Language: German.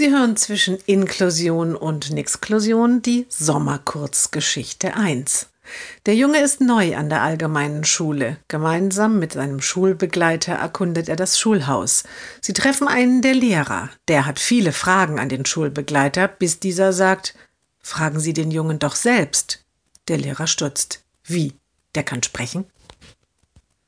Sie hören zwischen Inklusion und Nixklusion die Sommerkurzgeschichte 1. Der Junge ist neu an der allgemeinen Schule. Gemeinsam mit seinem Schulbegleiter erkundet er das Schulhaus. Sie treffen einen der Lehrer. Der hat viele Fragen an den Schulbegleiter, bis dieser sagt, Fragen Sie den Jungen doch selbst. Der Lehrer stutzt. Wie? Der kann sprechen?